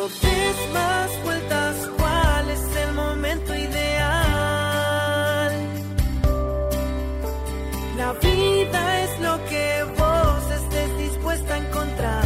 Des más vueltas, ¿cuál es el momento ideal? La vida es lo que vos estés dispuesta a encontrar.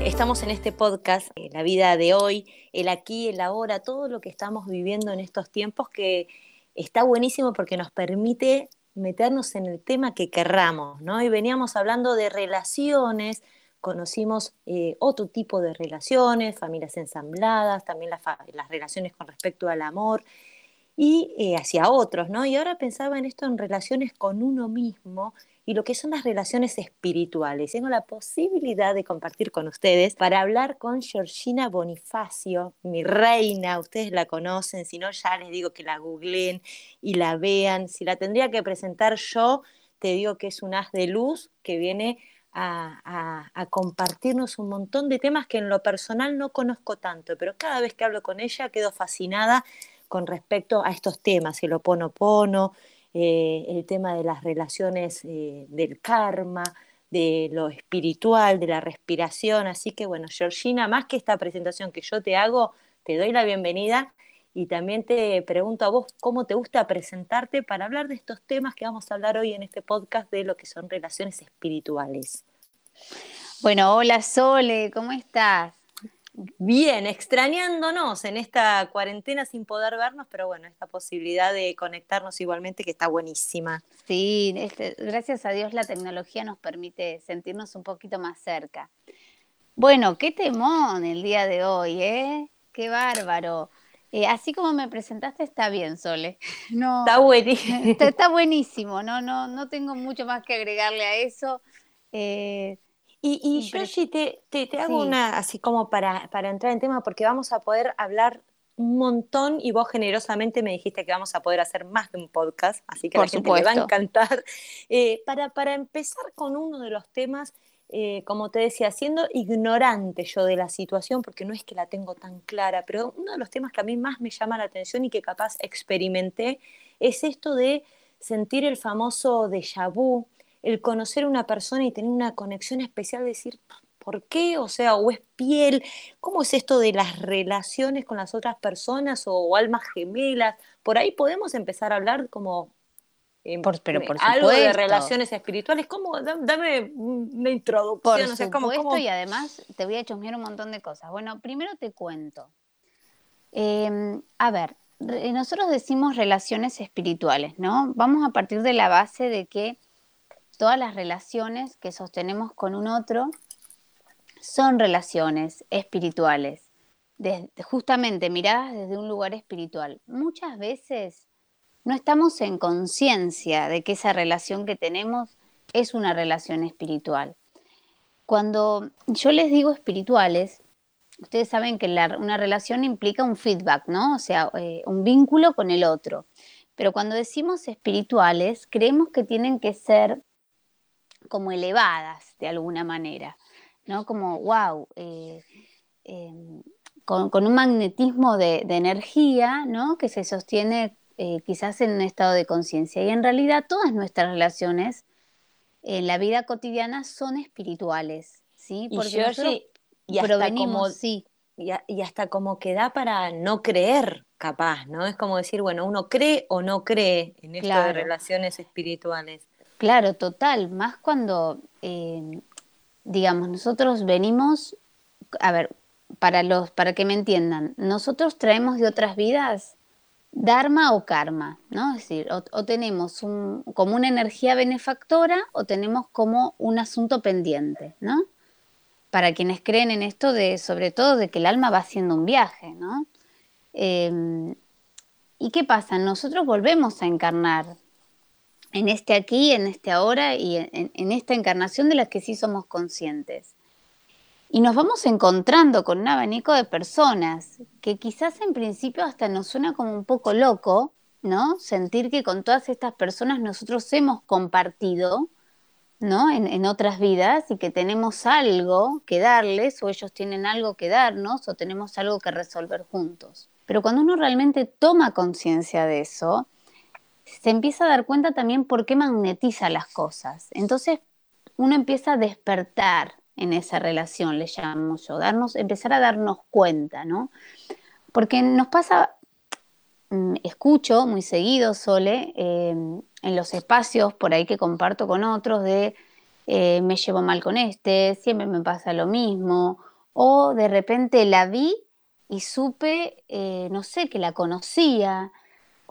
Estamos en este podcast, eh, la vida de hoy, el aquí, el ahora, todo lo que estamos viviendo en estos tiempos que está buenísimo porque nos permite meternos en el tema que querramos, ¿no? Y veníamos hablando de relaciones, conocimos eh, otro tipo de relaciones, familias ensambladas, también las, las relaciones con respecto al amor y eh, hacia otros, ¿no? Y ahora pensaba en esto en relaciones con uno mismo y lo que son las relaciones espirituales. Tengo la posibilidad de compartir con ustedes para hablar con Georgina Bonifacio, mi reina, ustedes la conocen, si no ya les digo que la googleen y la vean. Si la tendría que presentar yo, te digo que es un haz de luz que viene a, compartirnos un montón de temas que en lo personal no conozco tanto, pero cada vez que hablo con ella quedo fascinada con respecto a estos temas, el oponopono, eh, el tema de las relaciones eh, del karma, de lo espiritual, de la respiración. Así que bueno, Georgina, más que esta presentación que yo te hago, te doy la bienvenida y también te pregunto a vos cómo te gusta presentarte para hablar de estos temas que vamos a hablar hoy en este podcast de lo que son relaciones espirituales. Bueno, hola Sole, ¿cómo estás? Bien, extrañándonos en esta cuarentena sin poder vernos, pero bueno, esta posibilidad de conectarnos igualmente que está buenísima. Sí, este, gracias a Dios la tecnología nos permite sentirnos un poquito más cerca. Bueno, qué temón el día de hoy, ¿eh? Qué bárbaro. Eh, así como me presentaste, está bien, Sole. No, está buenísimo. Está, buenísimo, no, no, no tengo mucho más que agregarle a eso. Eh, y, y Yoshi, te, te, te hago una, así como para, para entrar en tema, porque vamos a poder hablar un montón y vos generosamente me dijiste que vamos a poder hacer más de un podcast, así que a la gente le va a encantar. Eh, para, para empezar con uno de los temas, eh, como te decía, siendo ignorante yo de la situación, porque no es que la tengo tan clara, pero uno de los temas que a mí más me llama la atención y que capaz experimenté es esto de sentir el famoso déjà vu, el conocer a una persona y tener una conexión especial, decir, ¿por qué? O sea, o es piel, ¿cómo es esto de las relaciones con las otras personas o, almas gemelas? Por ahí podemos empezar a hablar como por, pero por algo de relaciones espirituales. ¿Cómo? Dame una introducción. Por supuesto, y además te voy a chusmear un montón de cosas. Bueno, primero te cuento. Em, a ver, nosotros decimos relaciones espirituales, ¿no? Vamos a partir de la base de que todas las relaciones que sostenemos con un otro son relaciones espirituales, justamente miradas desde un lugar espiritual. Muchas veces no estamos en conciencia de que esa relación que tenemos es una relación espiritual. Cuando yo les digo espirituales, ustedes saben que una relación implica un feedback, ¿no? O sea, eh, un vínculo con el otro. Pero cuando decimos espirituales, creemos que tienen que ser como elevadas de alguna manera, ¿no? Como, wow, eh, em, con, un magnetismo de, energía, ¿no? Que se sostiene eh, quizás en un estado de conciencia. Y en realidad todas nuestras relaciones en la vida cotidiana son espirituales, ¿sí? Porque y nosotros y hasta como, sí. Y, hasta como que da para no creer, capaz, ¿no? Es como decir, bueno, uno cree o no cree en esto de relaciones espirituales. Claro, total, más cuando, eh, digamos, nosotros venimos, a ver, para, los, para que me entiendan, nosotros traemos de otras vidas dharma o karma, ¿no? Es decir, o, tenemos un, como una energía benefactora o tenemos como un asunto pendiente, ¿no? Para quienes creen en esto de, sobre todo, de que el alma va haciendo un viaje, ¿no? Em, ¿Y qué pasa? Nosotros volvemos a encarnar en este aquí, en este ahora y en, esta encarnación de la que sí somos conscientes. Y nos vamos encontrando con un abanico de personas que quizás en principio hasta nos suena como un poco loco, ¿no? Sentir que con todas estas personas nosotros hemos compartido, ¿no? En, en, otras vidas y que tenemos algo que darles o ellos tienen algo que darnos o tenemos algo que resolver juntos. Pero cuando uno realmente toma conciencia de eso, se empieza a dar cuenta también por qué magnetiza las cosas. Entonces uno empieza a despertar en esa relación, le llamo yo, darnos, empezar a darnos cuenta, ¿no? Porque nos pasa, mm, escucho muy seguido, Sole, eh, en los espacios por ahí que comparto con otros de eh, me llevo mal con este, siempre me pasa lo mismo, o de repente la vi y supe, eh, no sé, que la conocía,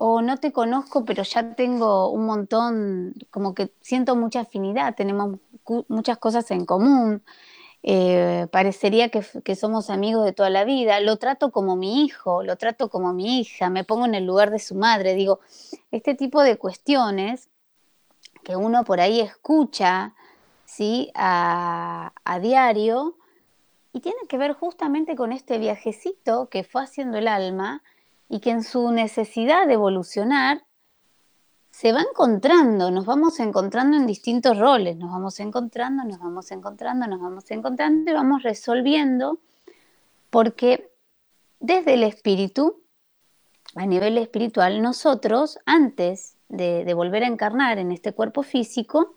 o no te conozco, pero ya tengo un montón, como que siento mucha afinidad, tenemos muchas cosas en común, eh, parecería que, que, somos amigos de toda la vida, lo trato como mi hijo, lo trato como mi hija, me pongo en el lugar de su madre, digo, este tipo de cuestiones que uno por ahí escucha, ¿sí? A, a diario, y tiene que ver justamente con este viajecito que fue haciendo el alma y que en su necesidad de evolucionar se va encontrando, nos vamos encontrando en distintos roles, nos vamos encontrando, nos vamos encontrando, nos vamos encontrando y vamos resolviendo, porque desde el espíritu, a nivel espiritual, nosotros, antes de, volver a encarnar en este cuerpo físico,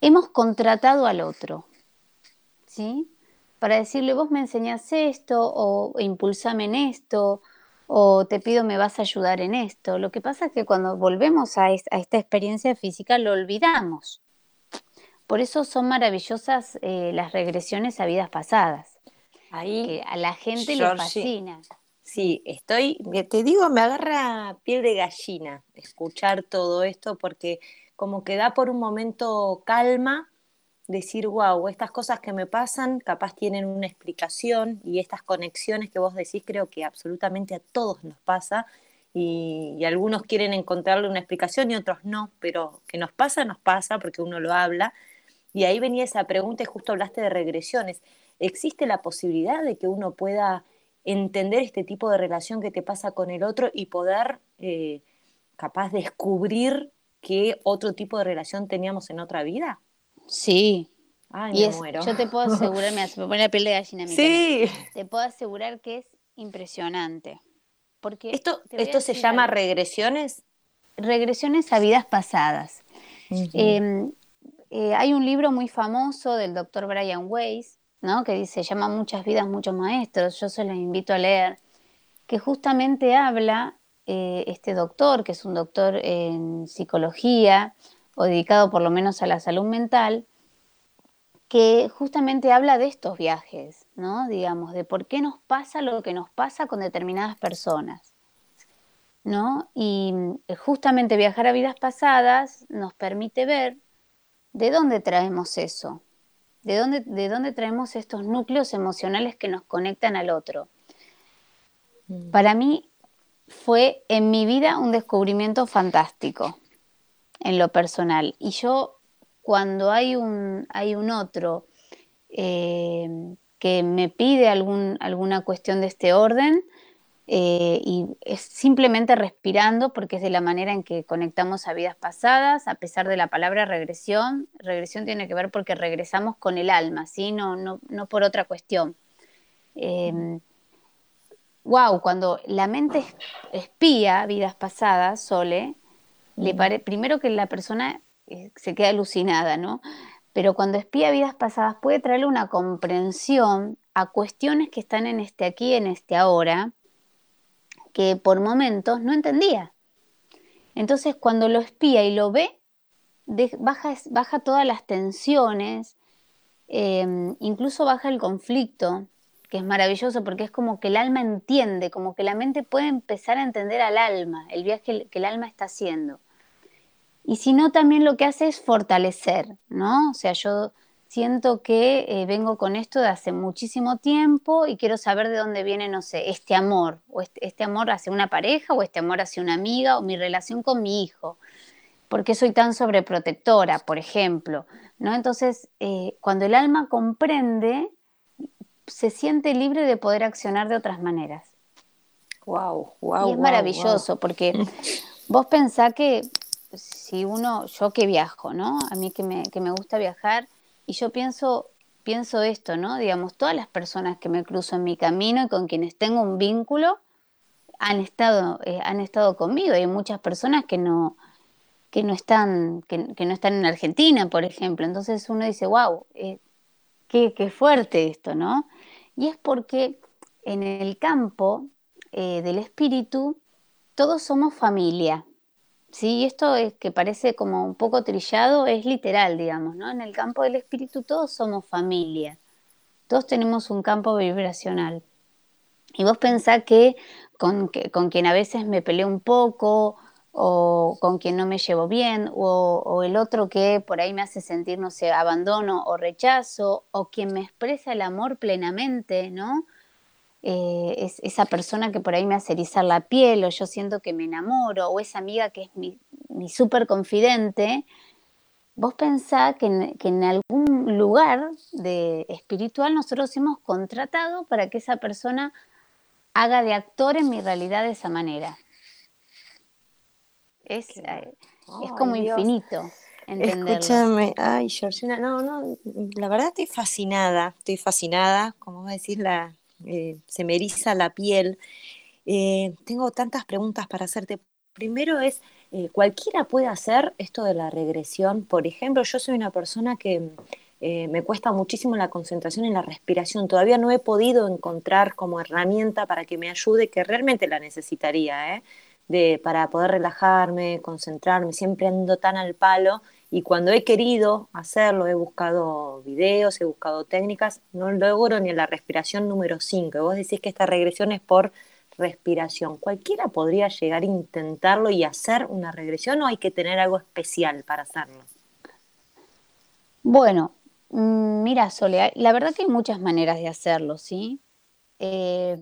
hemos contratado al otro, ¿sí? Para decirle, vos me enseñás esto o impulsame en esto, o te pido me vas a ayudar en esto. Lo que pasa es que cuando volvemos a, esta experiencia física lo olvidamos. Por eso son maravillosas eh, las regresiones a vidas pasadas. Ahí a la gente le fascina. Sí, estoy, te digo, me agarra piel de gallina escuchar todo esto porque como que da por un momento calma decir, wow, estas cosas que me pasan capaz tienen una explicación y estas conexiones que vos decís creo que absolutamente a todos nos pasa y, algunos quieren encontrarle una explicación y otros no, pero que nos pasa, nos pasa porque uno lo habla. Y ahí venía esa pregunta y justo hablaste de regresiones. ¿Existe la posibilidad de que uno pueda entender este tipo de relación que te pasa con el otro y poder eh, capaz descubrir qué otro tipo de relación teníamos en otra vida? Sí. Ay, me muero. Yo te puedo asegurar, me pone la piel de gallina. Sí. Te puedo asegurar que es impresionante. Porque ¿Esto, esto se llama regresiones? Regresiones a vidas pasadas. Em, eh, hay un libro muy famoso del doctor Brian Weiss, ¿no? que dice, llama Muchas vidas, muchos maestros, yo se los invito a leer, que justamente habla eh, este doctor, que es un doctor en psicología, o dedicado por lo menos a la salud mental, que justamente habla de estos viajes, ¿no? Digamos, de por qué nos pasa lo que nos pasa con determinadas personas, ¿no? Y eh, justamente viajar a vidas pasadas nos permite ver de dónde traemos eso, de dónde, de dónde traemos estos núcleos emocionales que nos conectan al otro. Mm. Para mí fue en mi vida un descubrimiento fantástico en lo personal. Y yo, cuando hay un, hay un otro eh, que me pide algún, alguna cuestión de este orden, eh, y es simplemente respirando porque es de la manera en que conectamos a vidas pasadas, a pesar de la palabra regresión. Regresión tiene que ver porque regresamos con el alma, ¿sí? no, no, no por otra cuestión. wow, cuando la mente espía vidas pasadas, Sole, primero que la persona eh, se queda alucinada, ¿no? Pero cuando espía vidas pasadas puede traerle una comprensión a cuestiones que están en este aquí, en este ahora, que por momentos no entendía. Entonces cuando lo espía y lo ve, baja, baja todas las tensiones, em, incluso baja el conflicto, que es maravilloso porque es como que el alma entiende, como que la mente puede empezar a entender al alma, el viaje que el alma está haciendo. Y si no, también lo que hace es fortalecer, ¿no? O sea, yo siento que eh, vengo con esto de hace muchísimo tiempo y quiero saber de dónde viene, no sé, este amor, o este, este, amor hacia una pareja, o este amor hacia una amiga, o mi relación con mi hijo. ¿Por qué soy tan sobreprotectora, por ejemplo? ¿No? Entonces, eh, cuando el alma comprende, se siente libre de poder accionar de otras maneras. Wow, wow. Y es maravilloso porque vos pensás que si uno, yo que viajo, ¿no? A mí que me, que me gusta viajar, y yo pienso, pienso esto, ¿no? Digamos, todas las personas que me cruzo en mi camino y con quienes tengo un vínculo han estado, eh, han estado conmigo. Hay muchas personas que no, no están, que, no están en Argentina, por ejemplo. Entonces uno dice, wow, eh, qué, fuerte esto, ¿no? Y es porque en el campo eh, del espíritu todos somos familia. Sí, esto es que parece como un poco trillado, es literal, digamos, ¿no? En el campo del espíritu todos somos familia. Todos tenemos un campo vibracional. Y vos pensás que con, con quien a veces me peleo un poco o con quien no me llevo bien, o, el otro que por ahí me hace sentir, no sé, abandono o rechazo, o quien me expresa el amor plenamente, ¿no? Eh, es esa persona que por ahí me hace erizar la piel, o yo siento que me enamoro, o esa amiga que es mi, mi súper confidente, vos pensás que en, que en, algún lugar de espiritual nosotros hemos contratado para que esa persona haga de actor en mi realidad de esa manera. Es, eh, es como infinito. Escúchame, ay, Georgina, no, no, la verdad estoy fascinada, estoy fascinada, como vos decís, la, eh, se me eriza la piel. Eh, tengo tantas preguntas para hacerte. Primero es, ¿cualquiera puede hacer esto de la regresión? Por ejemplo, yo soy una persona que me cuesta muchísimo la concentración en la respiración. Todavía no he podido encontrar como herramienta para que me ayude, que realmente la necesitaría, ¿eh? de, para poder relajarme, concentrarme, siempre ando tan al palo y cuando he querido hacerlo, he buscado videos, he buscado técnicas, no logro ni la respiración número 5. Vos decís que esta regresión es por respiración. ¿Cualquiera podría llegar a intentarlo y hacer una regresión o hay que tener algo especial para hacerlo? Bueno, mm, mira, Sole, la verdad que hay muchas maneras de hacerlo, ¿sí? Eh,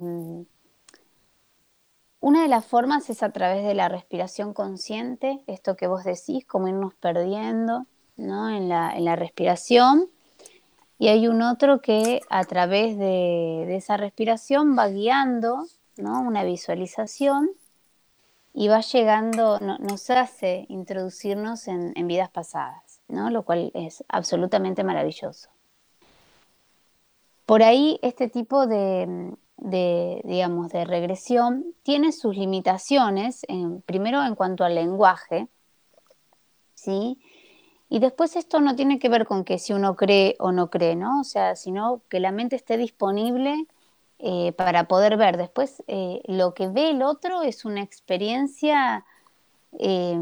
una de las formas es a través de la respiración consciente, esto que vos decís, como irnos perdiendo ¿no? en, la, respiración. Y hay un otro que a través de, esa respiración va guiando ¿no? una visualización y va llegando, nos hace introducirnos en, en vidas pasadas, ¿no? lo cual es absolutamente maravilloso. Por ahí este tipo de, de, digamos, de regresión tiene sus limitaciones, primero en cuanto al lenguaje, ¿sí? Y después esto no tiene que ver con que si uno cree o no cree, ¿no? O sea, sino que la mente esté disponible eh, para poder ver. Después, eh, lo que ve el otro es una experiencia eh,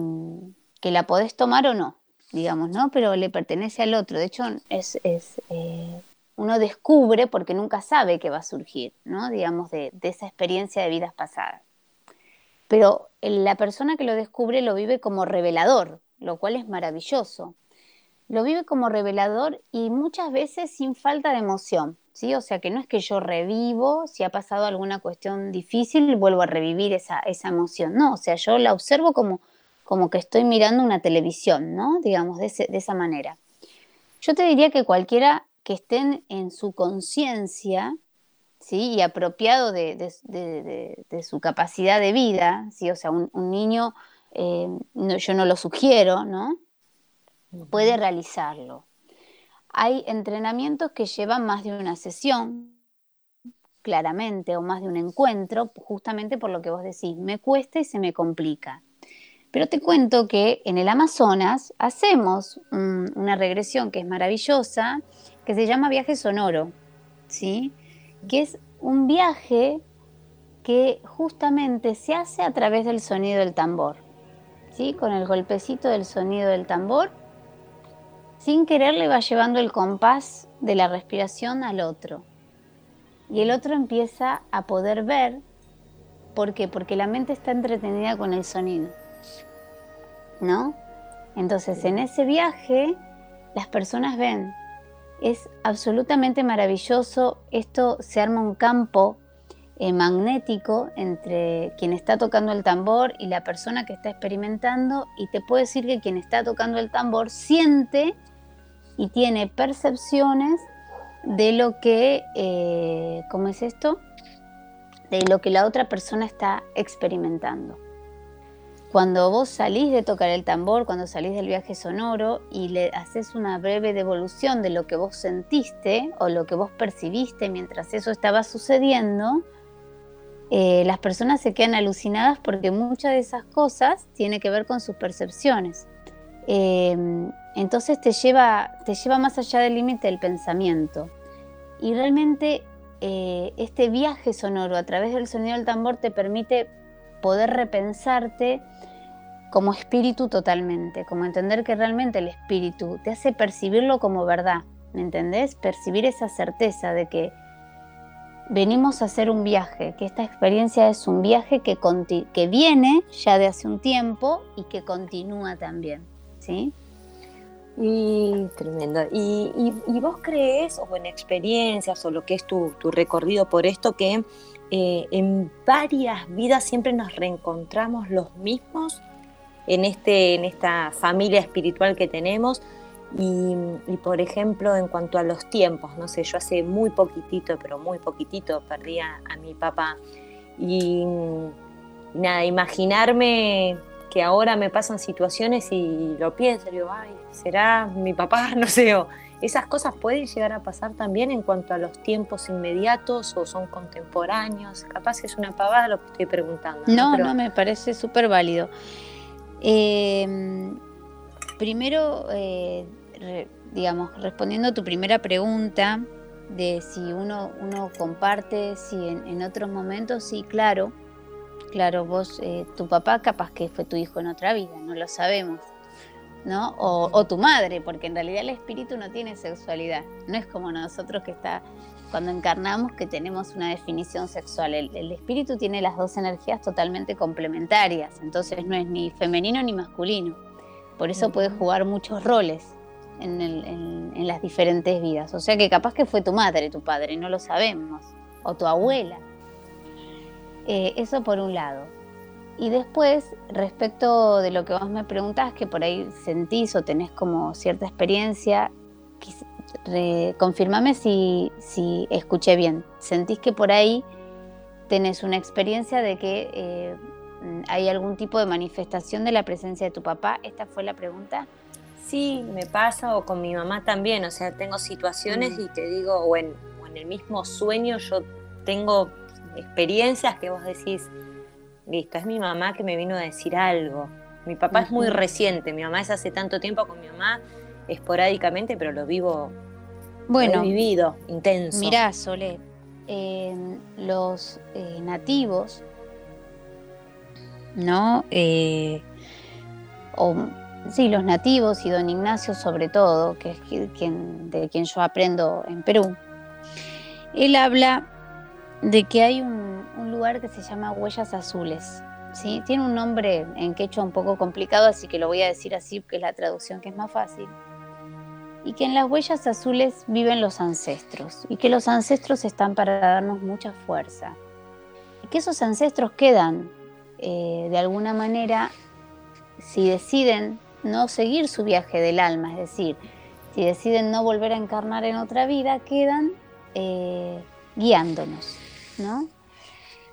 que la podés tomar o no, digamos, ¿no? Pero le pertenece al otro. De hecho, es, es uno descubre porque nunca sabe qué va a surgir, ¿no? Digamos, de, esa experiencia de vidas pasadas. Pero la persona que lo descubre lo vive como revelador, lo cual es maravilloso. Lo vive como revelador y muchas veces sin falta de emoción, ¿sí? O sea que no es que yo revivo, si ha pasado alguna cuestión difícil, vuelvo a revivir esa, esa emoción, no, o sea, yo la observo como, como que estoy mirando una televisión, ¿no? Digamos, de, de esa manera. Yo te diría que cualquiera que estén en su conciencia ¿sí? y apropiado de, su capacidad de vida, ¿sí? o sea, un, niño, eh, yo no lo sugiero, ¿no? Puede realizarlo. Hay entrenamientos que llevan más de una sesión, claramente, o más de un encuentro, justamente por lo que vos decís, me cuesta y se me complica. Pero te cuento que en el Amazonas hacemos una regresión que es maravillosa, que se llama viaje sonoro, ¿sí? Que es un viaje que justamente se hace a través del sonido del tambor, ¿sí? Con el golpecito del sonido del tambor, sin querer le va llevando el compás de la respiración al otro. Y el otro empieza a poder ver, ¿por qué? Porque la mente está entretenida con el sonido, ¿no? Entonces en ese viaje las personas ven es absolutamente maravilloso. Esto se arma un campo eh, magnético entre quien está tocando el tambor y la persona que está experimentando y te puedo decir que quien está tocando el tambor siente y tiene percepciones de lo que, eh, ¿cómo es esto? De lo que la otra persona está experimentando. Cuando vos salís de tocar el tambor, cuando salís del viaje sonoro y le haces una breve devolución de lo que vos sentiste o lo que vos percibiste mientras eso estaba sucediendo, eh, las personas se quedan alucinadas porque muchas de esas cosas tienen que ver con sus percepciones. Eh, entonces te lleva, te lleva más allá del límite del pensamiento. y realmente eh, este viaje sonoro a través del sonido del tambor te permite poder repensarte como espíritu totalmente, como entender que realmente el espíritu te hace percibirlo como verdad, ¿me entendés? Percibir esa certeza de que venimos a hacer un viaje, que esta experiencia es un viaje que, que viene ya de hace un tiempo y que continúa también, ¿sí? Y tremendo. ¿Y, vos crees, o en experiencias, o lo que es tu, recorrido por esto, que eh, en varias vidas siempre nos reencontramos los mismos en, este, en esta familia espiritual que tenemos? Y, por ejemplo, en cuanto a los tiempos, no sé, yo hace muy poquitito, pero muy poquitito, perdí a, mi papá. Y, nada, imaginarme que ahora me pasan situaciones y lo pienso, digo, ay, ¿será mi papá? No sé, esas cosas pueden llegar a pasar también en cuanto a los tiempos inmediatos o son contemporáneos. Capaz que es una pavada lo que estoy preguntando. No, no, me parece súper válido. Eh, primero, eh, digamos, respondiendo a tu primera pregunta de si uno, uno comparte, si en, otros momentos, sí, claro, claro, vos, eh, tu papá capaz que fue tu hijo en otra vida, no lo sabemos, ¿no? O, tu madre, porque en realidad el espíritu no tiene sexualidad, no es como nosotros que está, cuando encarnamos que tenemos una definición sexual, el, el espíritu tiene las dos energías totalmente complementarias, entonces no es ni femenino ni masculino, por eso puede jugar muchos roles en, las diferentes vidas. O sea que capaz que fue tu madre, tu padre, no lo sabemos, o tu abuela. Eh, eso por un lado. Y después, respecto de lo que vos me preguntás, que por ahí sentís o tenés como cierta experiencia, confirmame si, si escuché bien. ¿Sentís que por ahí tenés una experiencia de que eh, hay algún tipo de manifestación de la presencia de tu papá? ¿Esta fue la pregunta? sí, me pasa, o con mi mamá también, o sea, tengo situaciones mm. y te digo, o en, el mismo sueño yo tengo experiencias que vos decís, listo, es mi mamá que me vino a decir algo. Mi papá es muy reciente, mi mamá es hace tanto tiempo con mi mamá, esporádicamente, pero lo vivo, bueno, he vivido, intenso. Mirá, Sole, los eh, nativos, ¿no? Eh, o Sí, los nativos y don Ignacio sobre todo, que es quien, de quien yo aprendo en Perú, él habla de que hay un, lugar que se llama Huellas Azules. ¿sí? Tiene un nombre en quechua un poco complicado, así que lo voy a decir así, porque es la traducción que es más fácil. Y que en las huellas azules viven los ancestros, y que los ancestros están para darnos mucha fuerza. Y que esos ancestros quedan, eh, de alguna manera, si deciden no seguir su viaje del alma, es decir, si deciden no volver a encarnar en otra vida, quedan eh, guiándonos,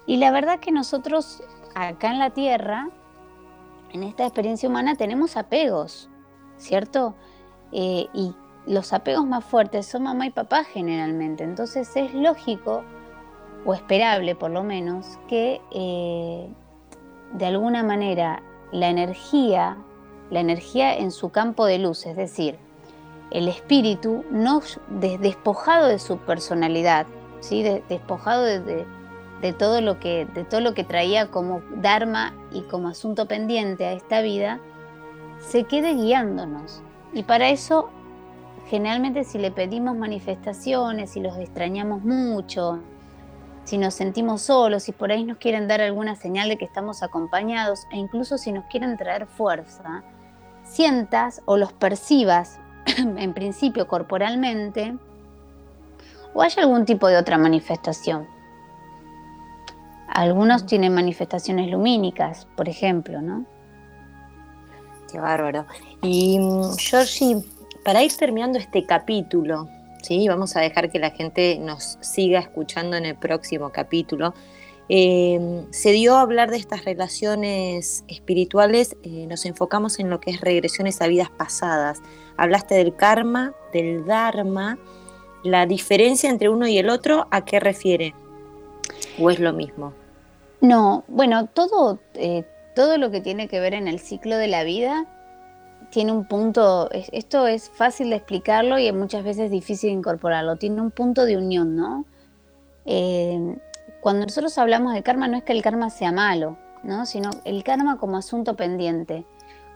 Y la verdad que nosotros acá en la Tierra, en esta experiencia humana, tenemos apegos, ¿cierto? Eh, y los apegos más fuertes son mamá y papá generalmente, entonces es lógico o esperable por lo menos que eh, de alguna manera la energía la energía en su campo de luz, es decir, el espíritu no despojado de su personalidad, despojado de, todo lo que, de todo lo que traía como dharma y como asunto pendiente a esta vida, se quede guiándonos. Y para eso, generalmente si le pedimos manifestaciones, si los extrañamos mucho, si nos sentimos solos, si por ahí nos quieren dar alguna señal de que estamos acompañados, e incluso si nos quieren traer fuerza, sientas o los percibas en principio corporalmente o hay algún tipo de otra manifestación. Algunos tienen manifestaciones lumínicas, por ejemplo, ¿no? Qué bárbaro. Y mm, Georgie, para ir terminando este capítulo, ¿sí? vamos a dejar que la gente nos siga escuchando en el próximo capítulo. Em, se dio a hablar de estas relaciones espirituales, eh, nos enfocamos en lo que es regresiones a vidas pasadas. Hablaste del karma, del dharma, la diferencia entre uno y el otro, ¿a qué refiere? ¿O es lo mismo? No, bueno, todo, eh, todo lo que tiene que ver en el ciclo de la vida tiene un punto, esto es fácil de explicarlo y muchas veces difícil de incorporarlo, tiene un punto de unión, ¿no? Eh, cuando nosotros hablamos de karma no es que el karma sea malo, ¿no? sino el karma como asunto pendiente,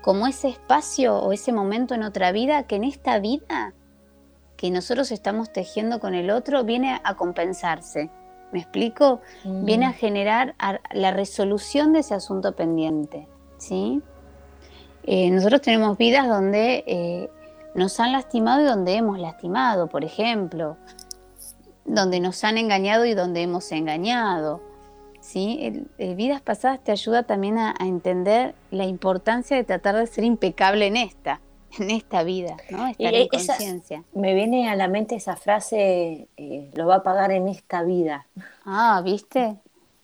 como ese espacio o ese momento en otra vida que en esta vida que nosotros estamos tejiendo con el otro viene a compensarse. ¿Me explico? Viene a mm. generar la resolución de ese asunto pendiente. ¿sí? Eh, nosotros tenemos vidas donde eh, nos han lastimado y donde hemos lastimado, por ejemplo, donde nos han engañado y donde hemos engañado. ¿sí? vidas pasadas te ayuda también a, entender la importancia de tratar de ser impecable en esta, en esta vida, ¿no? Estar en conciencia. Me viene a la mente esa frase, eh, lo va a pagar en esta vida. Ah, ¿viste?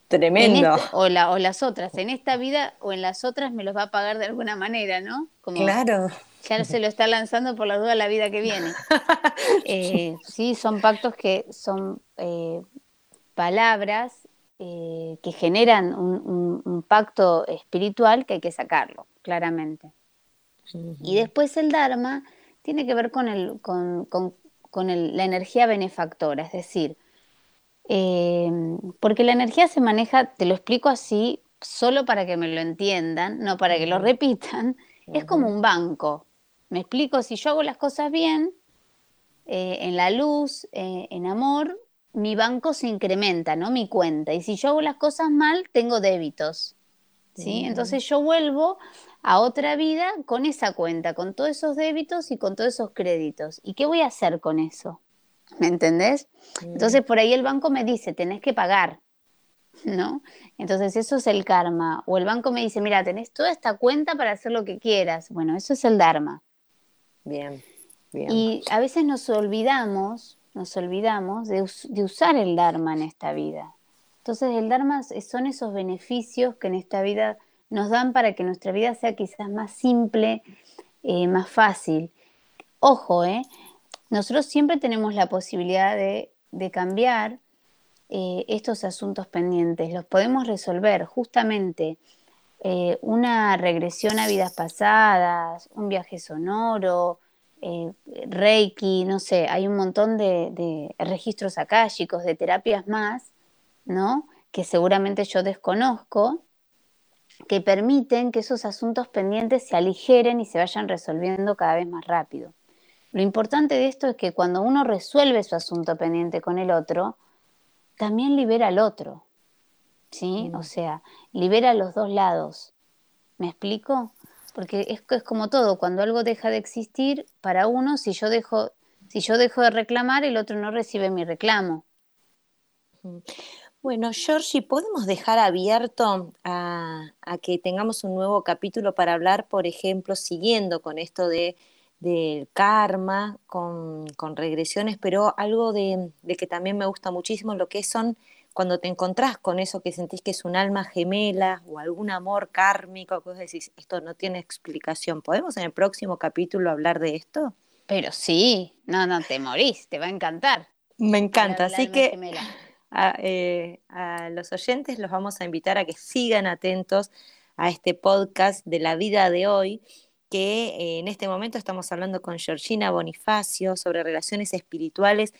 Tremendo. Este, o, la, o las otras, en esta vida o en las otras me los va a pagar de alguna manera, ¿no? claro. Ya se lo está lanzando por la duda la vida que viene. Eh, sí, son pactos que son eh, palabras eh, que generan un, pacto espiritual que hay que sacarlo, claramente. Y después el Dharma tiene que ver con, el, con, la energía benefactora, es decir, porque la energía se maneja, te lo explico así, solo para que me lo entiendan, no para que lo repitan, es como un banco. Me explico, si yo hago las cosas bien, eh, en la luz, eh, en amor, mi banco se incrementa, ¿no? Mi cuenta. Y si yo hago las cosas mal, tengo débitos. ¿sí? Entonces yo vuelvo a otra vida con esa cuenta, con todos esos débitos y con todos esos créditos. ¿Y qué voy a hacer con eso? ¿Me entendés? Entonces por ahí el banco me dice, tenés que pagar. ¿no? Entonces eso es el karma. O el banco me dice, mira, tenés toda esta cuenta para hacer lo que quieras. Bueno, eso es el dharma. Bien, bien. Y a veces nos olvidamos, nos olvidamos de, usar el dharma en esta vida. Entonces el dharma son esos beneficios que en esta vida nos dan para que nuestra vida sea quizás más simple, eh, más fácil. Ojo, ¿eh? nosotros siempre tenemos la posibilidad de, de cambiar eh, estos asuntos pendientes, los podemos resolver justamente eh, una regresión a vidas pasadas, un viaje sonoro, Reiki, no sé, hay un montón de, registros akáshicos, de terapias más, ¿no? Que seguramente yo desconozco, que permiten que esos asuntos pendientes se aligeren y se vayan resolviendo cada vez más rápido. Lo importante de esto es que cuando uno resuelve su asunto pendiente con el otro, también libera al otro. ¿Sí? O sea, libera a los dos lados. ¿Me explico? Porque es, es como todo, cuando algo deja de existir, para uno, si yo dejo, si yo dejo de reclamar, el otro no recibe mi reclamo. Bueno, Georgie, ¿podemos dejar abierto a, a, que tengamos un nuevo capítulo para hablar, por ejemplo, siguiendo con esto de del karma, con, regresiones, pero algo de, que también me gusta muchísimo, lo que son cuando te encontrás con eso que sentís que es un alma gemela o algún amor kármico, que vos decís, esto no tiene explicación. ¿Podemos en el próximo capítulo hablar de esto? Pero sí, no, no, te morís, te va a encantar. Me encanta, así que a, eh, a los oyentes los vamos a invitar a que sigan atentos a este podcast de la vida de hoy que eh, en este momento estamos hablando con Georgina Bonifacio sobre relaciones espirituales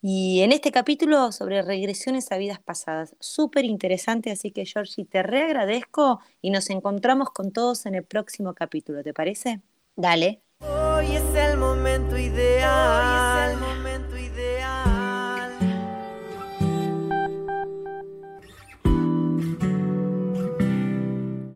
y en este capítulo sobre regresiones a vidas pasadas. Súper interesante, así que Georgie, te reagradezco y nos encontramos con todos en el próximo capítulo, ¿te parece? Dale. Hoy es el momento ideal.